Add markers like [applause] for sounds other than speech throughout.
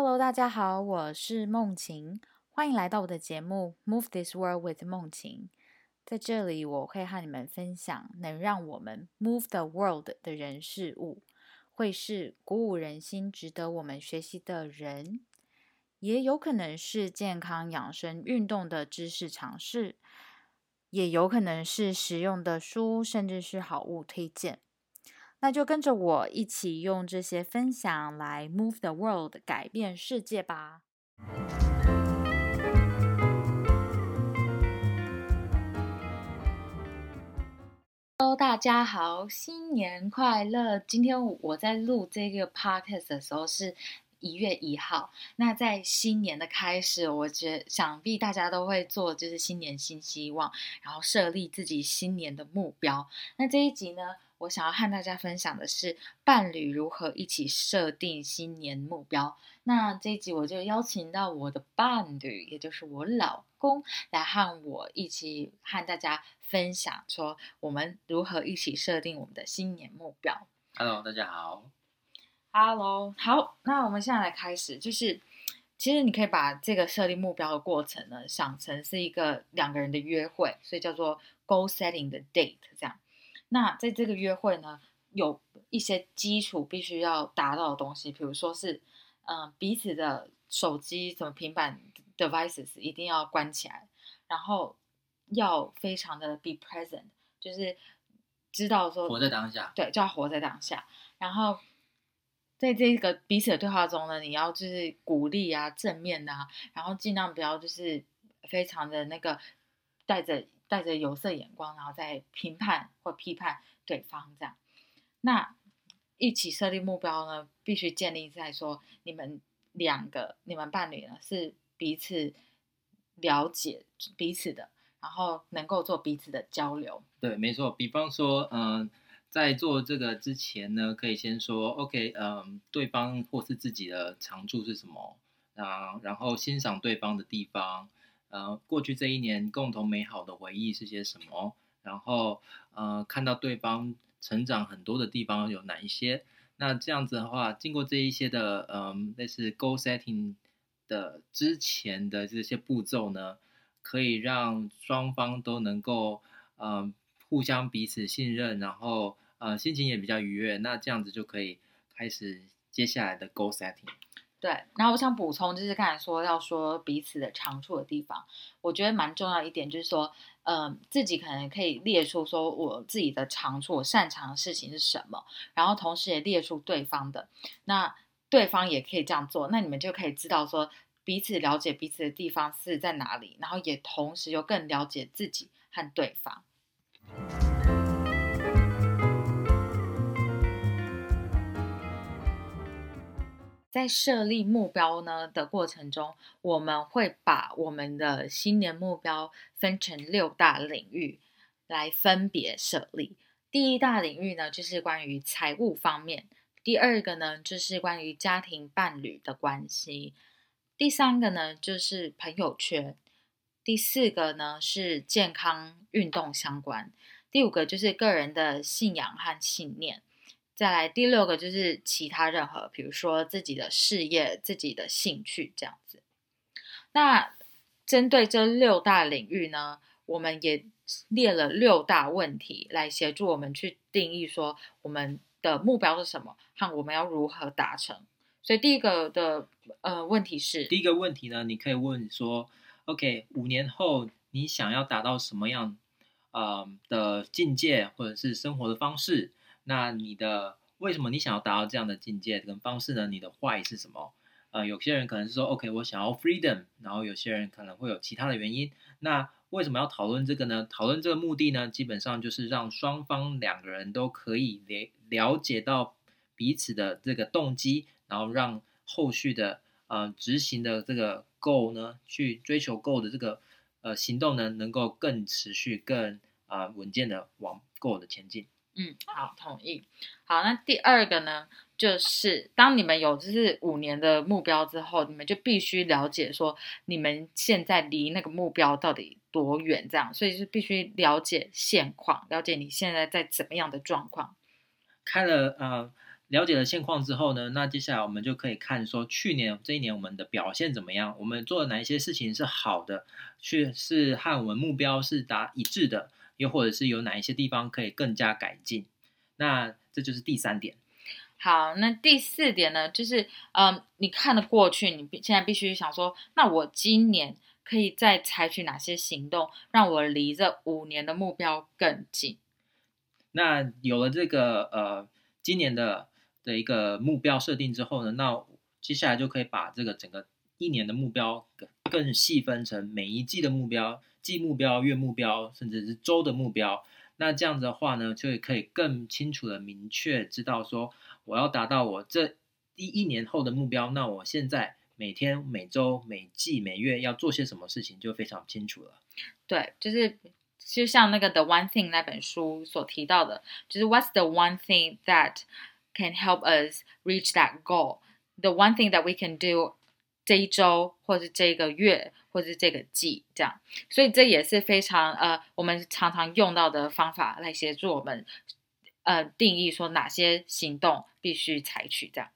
Hello，大家好，我是梦晴，欢迎来到我的节目《Move This World with 梦晴》。在这里，我会和你们分享能让我们 move the world 的人事物，会是鼓舞人心、值得我们学习的人，也有可能是健康养生、运动的知识尝试，也有可能是实用的书，甚至是好物推荐。那就跟着我一起用这些分享来 move the world，改变世界吧。Hello，大家好，新年快乐！今天我在录这个 podcast 的时候是一月一号。那在新年的开始，我觉想必大家都会做，就是新年新希望，然后设立自己新年的目标。那这一集呢？我想要和大家分享的是伴侣如何一起设定新年目标。那这一集我就邀请到我的伴侣，也就是我老公，来和我一起和大家分享，说我们如何一起设定我们的新年目标。Hello，大家好。Hello，好，那我们现在来开始，就是其实你可以把这个设定目标的过程呢，想成是一个两个人的约会，所以叫做 goal setting 的 date 这样。那在这个约会呢，有一些基础必须要达到的东西，比如说是，嗯，彼此的手机、什么平板 devices 一定要关起来，然后要非常的 be present，就是知道说活在当下，对，就要活在当下。然后在这个彼此的对话中呢，你要就是鼓励啊、正面啊，然后尽量不要就是非常的那个带着。带着有色眼光，然后再评判或批判对方，这样。那一起设立目标呢，必须建立在说你们两个、你们伴侣呢是彼此了解彼此的，然后能够做彼此的交流。对，没错。比方说，嗯，在做这个之前呢，可以先说，OK，嗯，对方或是自己的长处是什么啊？然后欣赏对方的地方。呃，过去这一年共同美好的回忆是些什么？然后，呃，看到对方成长很多的地方有哪一些？那这样子的话，经过这一些的，嗯，类似 goal setting 的之前的这些步骤呢，可以让双方都能够，嗯，互相彼此信任，然后，呃，心情也比较愉悦。那这样子就可以开始接下来的 goal setting。对，然后我想补充，就是刚才说要说彼此的长处的地方，我觉得蛮重要一点，就是说，嗯，自己可能可以列出说我自己的长处，我擅长的事情是什么，然后同时也列出对方的，那对方也可以这样做，那你们就可以知道说彼此了解彼此的地方是在哪里，然后也同时又更了解自己和对方。在设立目标呢的过程中，我们会把我们的新年目标分成六大领域来分别设立。第一大领域呢，就是关于财务方面；第二个呢，就是关于家庭伴侣的关系；第三个呢，就是朋友圈；第四个呢，是健康运动相关；第五个就是个人的信仰和信念。再来第六个就是其他任何，比如说自己的事业、自己的兴趣这样子。那针对这六大领域呢，我们也列了六大问题来协助我们去定义说我们的目标是什么和我们要如何达成。所以第一个的呃问题是，第一个问题呢，你可以问说，OK，五年后你想要达到什么样呃的境界或者是生活的方式？那你的为什么你想要达到这样的境界跟方式呢？你的坏是什么？呃，有些人可能是说，OK，我想要 freedom，然后有些人可能会有其他的原因。那为什么要讨论这个呢？讨论这个目的呢，基本上就是让双方两个人都可以了了解到彼此的这个动机，然后让后续的呃执行的这个 goal 呢，去追求 goal 的这个呃行动呢，能够更持续、更啊稳健的往 goal 的前进。嗯，好，同意。好，那第二个呢，就是当你们有就是五年的目标之后，你们就必须了解说你们现在离那个目标到底多远，这样，所以是必须了解现况，了解你现在在怎么样的状况。开了呃了解了现况之后呢，那接下来我们就可以看说去年这一年我们的表现怎么样，我们做了哪一些事情是好的，去是和我们目标是达一致的，又或者是有哪一些地方可以更加改进。那这就是第三点。好，那第四点呢，就是嗯，你看了过去，你现在必须想说，那我今年可以再采取哪些行动，让我离这五年的目标更近？那有了这个呃今年的的一个目标设定之后呢，那接下来就可以把这个整个一年的目标更更细分成每一季的目标、季目标、月目标，甚至是周的目标。那这样子的话呢，就可以更清楚的明确知道说，我要达到我这第一年后的目标，那我现在每天、每周、每季、每月要做些什么事情，就非常清楚了。对，就是就像那个《The One Thing》那本书所提到的，就是 What's the one thing that can help us reach that goal? The one thing that we can do 这一周，或是这个月，或是这个季，这样，所以这也是非常呃，我们常常用到的方法来协助我们呃定义说哪些行动必须采取这样。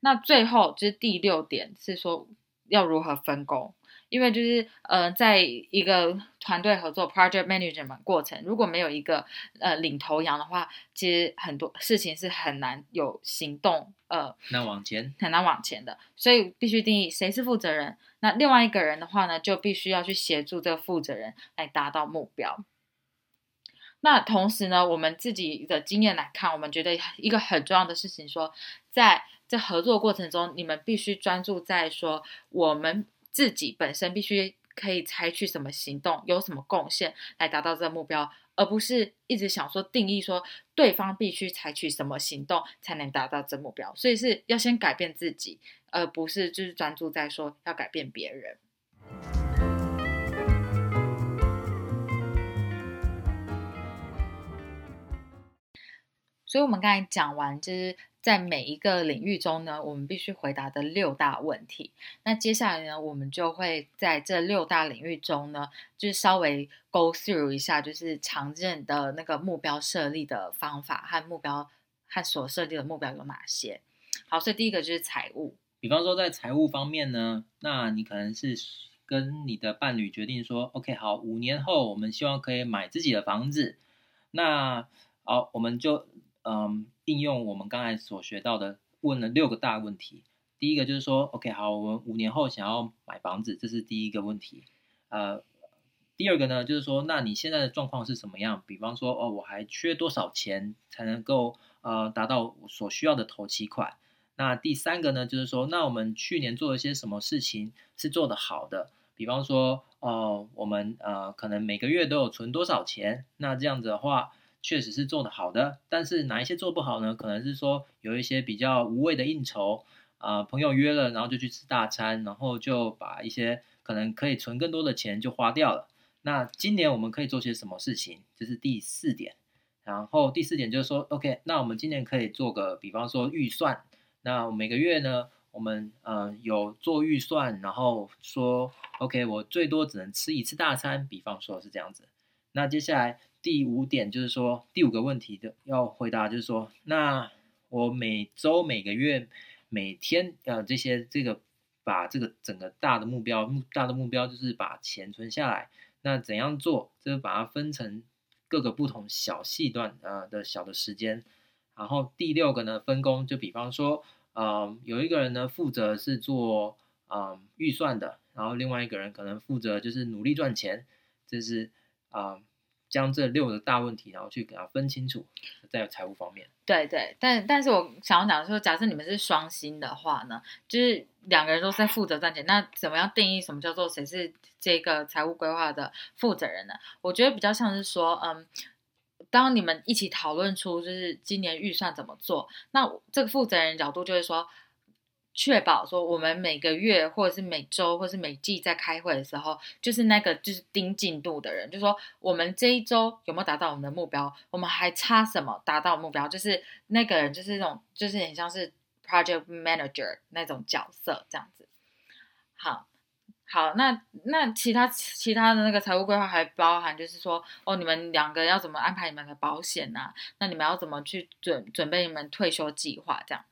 那最后就是第六点是说要如何分工。因为就是呃，在一个团队合作 project management 过程，如果没有一个呃领头羊的话，其实很多事情是很难有行动呃，难往前，很难往前的。所以必须定义谁是负责人。那另外一个人的话呢，就必须要去协助这个负责人来达到目标。那同时呢，我们自己的经验来看，我们觉得一个很重要的事情，说在这合作过程中，你们必须专注在说我们。自己本身必须可以采取什么行动，有什么贡献来达到这个目标，而不是一直想说定义说对方必须采取什么行动才能达到这目标。所以是要先改变自己，而不是就是专注在说要改变别人。所以我们刚才讲完就是。在每一个领域中呢，我们必须回答的六大问题。那接下来呢，我们就会在这六大领域中呢，就是稍微 go through 一下，就是常见的那个目标设立的方法和目标和所设立的目标有哪些。好，所以第一个就是财务。比方说在财务方面呢，那你可能是跟你的伴侣决定说，OK，好，五年后我们希望可以买自己的房子。那好，我们就。嗯，应用我们刚才所学到的，问了六个大问题。第一个就是说，OK，好，我们五年后想要买房子，这是第一个问题。呃，第二个呢，就是说，那你现在的状况是什么样？比方说，哦，我还缺多少钱才能够呃达到我所需要的头期款？那第三个呢，就是说，那我们去年做了些什么事情是做得好的？比方说，哦，我们呃可能每个月都有存多少钱？那这样子的话。确实是做的好的，但是哪一些做不好呢？可能是说有一些比较无谓的应酬，啊，朋友约了，然后就去吃大餐，然后就把一些可能可以存更多的钱就花掉了。那今年我们可以做些什么事情？这是第四点。然后第四点就是说，OK，那我们今年可以做个，比方说预算。那每个月呢，我们呃有做预算，然后说，OK，我最多只能吃一次大餐，比方说是这样子。那接下来。第五点就是说，第五个问题的要回答就是说，那我每周、每个月、每天，呃，这些这个把这个整个大的目标，大的目标就是把钱存下来。那怎样做？就是把它分成各个不同小细段，呃的小的时间。然后第六个呢，分工，就比方说，呃，有一个人呢负责是做，嗯，预算的，然后另外一个人可能负责就是努力赚钱，这是，啊。将这六个大问题，然后去给它分清楚，在财务方面。对对，但但是我想要讲说，假设你们是双薪的话呢，就是两个人都在负责赚钱，那怎么样定义什么叫做谁是这个财务规划的负责人呢？我觉得比较像是说，嗯，当你们一起讨论出就是今年预算怎么做，那这个负责人角度就会说。确保说我们每个月或者是每周或是每季在开会的时候，就是那个就是盯进度的人，就说我们这一周有没有达到我们的目标，我们还差什么达到目标，就是那个人就是那种就是很像是 project manager 那种角色这样子。好，好，那那其他其他的那个财务规划还包含，就是说，哦，你们两个要怎么安排你们的保险呐、那你们要怎么去准准备你们退休计划这样？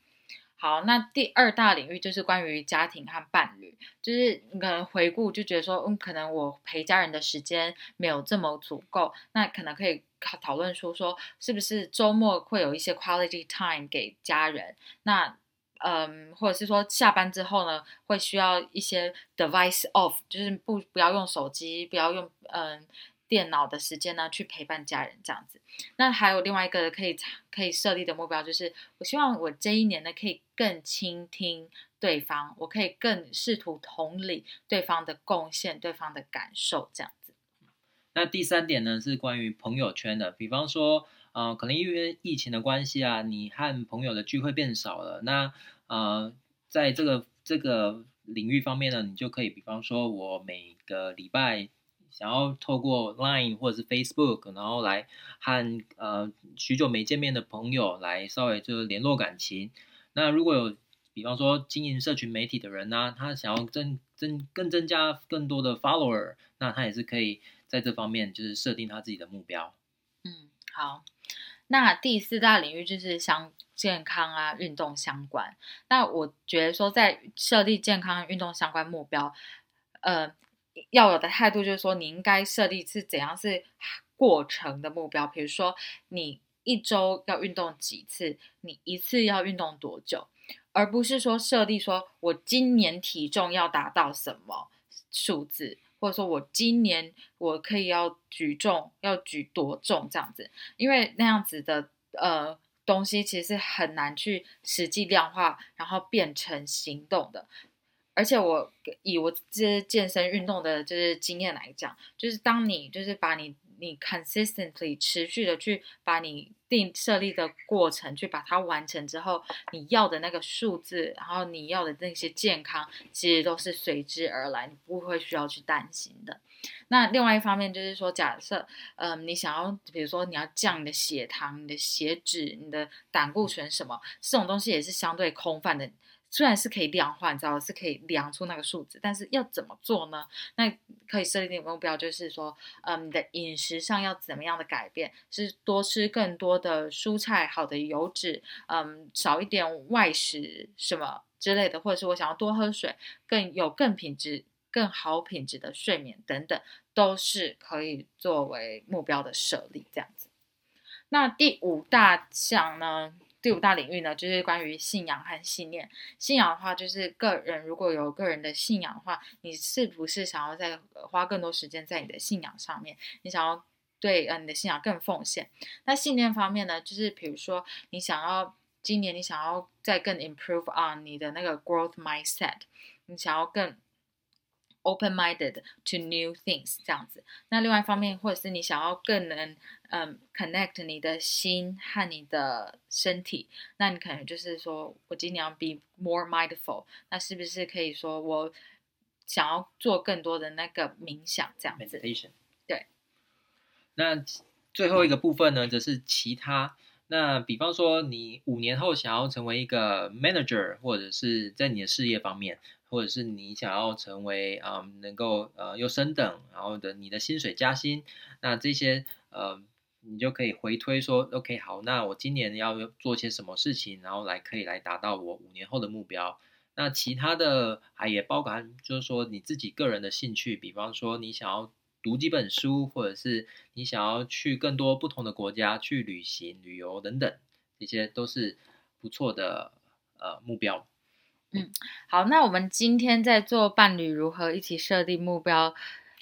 好，那第二大领域就是关于家庭和伴侣，就是你可能回顾就觉得说，嗯，可能我陪家人的时间没有这么足够，那可能可以讨讨论说说，是不是周末会有一些 quality time 给家人？那嗯，或者是说下班之后呢，会需要一些 device off，就是不不要用手机，不要用嗯电脑的时间呢，去陪伴家人这样子。那还有另外一个可以可以设立的目标，就是我希望我这一年呢，可以更倾听对方，我可以更试图同理对方的贡献、对方的感受这样子。那第三点呢，是关于朋友圈的，比方说，呃，可能因为疫情的关系啊，你和朋友的聚会变少了，那呃，在这个这个领域方面呢，你就可以，比方说，我每个礼拜想要透过 Line 或者是 Facebook，然后来和呃许久没见面的朋友来稍微就是联络感情。那如果有比方说经营社群媒体的人呢、他想要增增更增加更多的 follower，那他也是可以在这方面就是设定他自己的目标。嗯，好。那第四大领域就是相健康啊、运动相关。那我觉得说，在设立健康运动相关目标，呃，要有的态度就是说，你应该设立是怎样是过程的目标，比如说你一周要运动几次，你一次要运动多久，而不是说设立说我今年体重要达到什么数字。或者说我今年我可以要举重要举多重这样子，因为那样子的呃东西其实是很难去实际量化，然后变成行动的。而且我以我这健身运动的就是经验来讲，就是当你就是把你你 consistently 持续的去把你定设立的过程去把它完成之后，你要的那个数字，然后你要的那些健康，其实都是随之而来，你不会需要去担心的。那另外一方面就是说，假设，嗯，你想要，比如说你要降你的血糖、你的血脂、你的胆固醇什么，这种东西也是相对空泛的。虽然是可以量化，你知道是可以量出那个数字，但是要怎么做呢？那可以设定目标，就是说，嗯，你的饮食上要怎么样的改变？是多吃更多的蔬菜，好的油脂，嗯，少一点外食什么之类的，或者是我想要多喝水，更有更品质、更好品质的睡眠等等，都是可以作为目标的设立这样子。那第五大项呢？第五大领域呢，就是关于信仰和信念。信仰的话，就是个人如果有个人的信仰的话，你是不是想要再花更多时间在你的信仰上面？你想要对呃你的信仰更奉献？那信念方面呢，就是比如说你想要今年你想要再更 improve on 你的那个 growth mindset，你想要更 open-minded to new things 这样子。那另外一方面，或者是你想要更能嗯，connect 你的心和你的身体，那你可能就是说我尽量 be more mindful，那是不是可以说我想要做更多的那个冥想这样子？meditation。对。那最后一个部分呢，则是其他。那比方说，你五年后想要成为一个 manager，或者是在你的事业方面，或者是你想要成为啊、嗯能够呃又升等，然后的你的薪水加薪，那这些呃你就可以回推说，OK，好，那我今年要做些什么事情，然后来可以来达到我五年后的目标。那其他的还也包含，就是说你自己个人的兴趣，比方说你想要读几本书，或者是你想要去更多不同的国家去旅行、旅游等等，这些都是不错的呃目标。嗯好，那我们今天在做伴侣如何一起设定目标，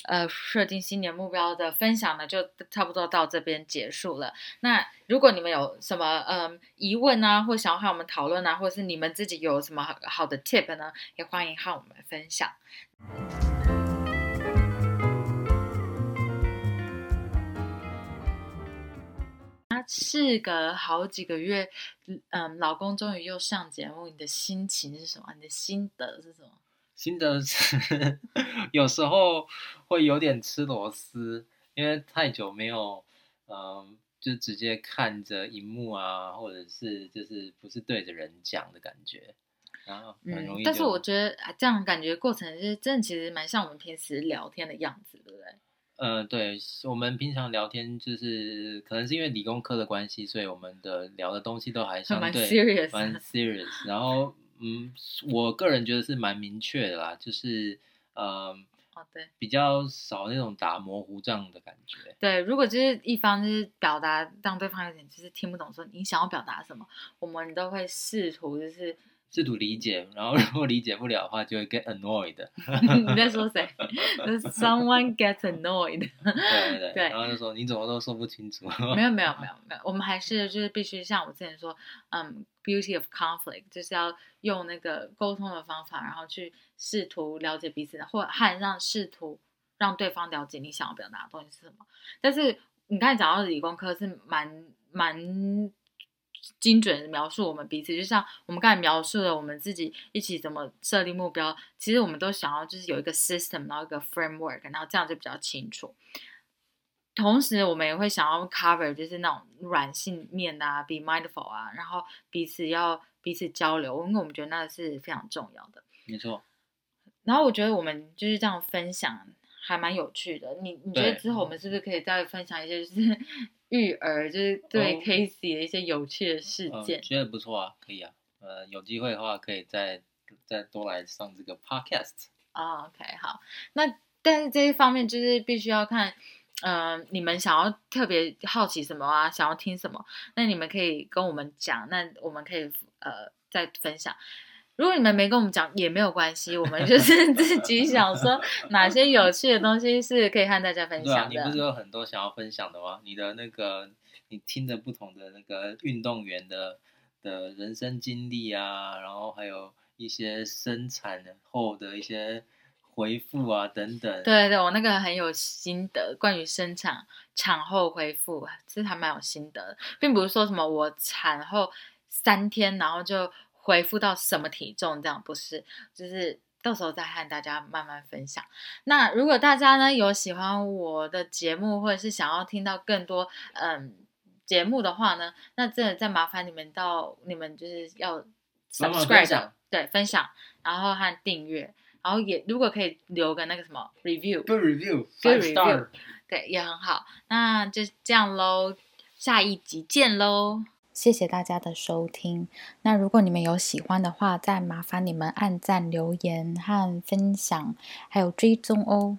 呃，设定新年目标的分享呢，就差不多到这边结束了。那如果你们有什么嗯疑问啊，或想要和我们讨论啊，或是你们自己有什么好的 tip 呢，也欢迎和我们分享。那事隔好几个月，嗯，老公终于又上节目，你的心情是什么？你的心得是什么？心得是 [laughs] 有时候会有点吃螺丝，因为太久没有，嗯、就直接看着荧幕啊，或者是就是不是对着人讲的感觉。然后很容易嗯，但是我觉得啊这样感觉过程就是真的，其实蛮像我们平时聊天的样子，对不对？呃，对，我们平常聊天就是可能是因为理工科的关系，所以我们的聊的东西都还相蛮对 serious 蛮 serious。然后，嗯，我个人觉得是蛮明确的啦，就是呃哦，对比较少那种打模糊仗的感觉。对，如果就是一方就是表达让对方有点就是听不懂，说你想要表达什么，我们都会试图就是试图理解，然后 [laughs] 如果理解不了的话，就会 get annoyed。[laughs] 你在说谁就是？Someone gets annoyed。对对对，对然后就说你怎么都说不清楚。没有没有没有没有，我们还是就是必须像我之前说，嗯，beauty of conflict 就是要用那个沟通的方法，然后去试图了解彼此，或和让试图让对方了解你想要表达的东西是什么。但是你刚才讲到的理工科是蛮蛮精准的描述我们彼此，就像我们刚才描述的我们自己一起怎么设立目标，其实我们都想要就是有一个 system，然后一个 framework，然后这样就比较清楚。同时，我们也会想要 cover 就是那种软性面啊，be mindful 啊，然后彼此要彼此交流，因为我们觉得那是非常重要的。没错，然后我觉得我们就是这样分享，还蛮有趣的。你你觉得之后我们是不是可以再分享一些就是育儿，就是对哦 Casey 的一些有趣的事呃，件？觉得不错啊，可以啊。呃，有机会的话，可以再再多来上这个 podcast。啊、o k 好。那但是这一方面就是必须要看，嗯、你们想要特别好奇什么啊，想要听什么，那你们可以跟我们讲，那我们可以呃再分享。如果你们没跟我们讲也没有关系，我们就是 [laughs] 自己想说哪些有趣的东西是可以和大家分对啊，享的。你不是有很多想要分享的吗？你的那个，你听着不同的那个运动员的的人生经历啊，然后还有一些生产后的一些回复啊等等。对对，我那个很有心得，关于生产产后恢复，其实还蛮有心得的，并不是说什么我产后三天然后就恢复到什么体重这样，不是，就是到时候再和大家慢慢分享。那如果大家呢有喜欢我的节目，或者是想要听到更多嗯节目的话呢，那真的再麻烦你们到你们就是要 subscribe 享对分享，然后和订阅。然后也如果可以留个那个什么 review，Good review, Good five star review。对，也很好。那就这样喽，下一集见喽。谢谢大家的收听。那如果你们有喜欢的话，再麻烦你们按赞、留言和分享，还有追踪哦。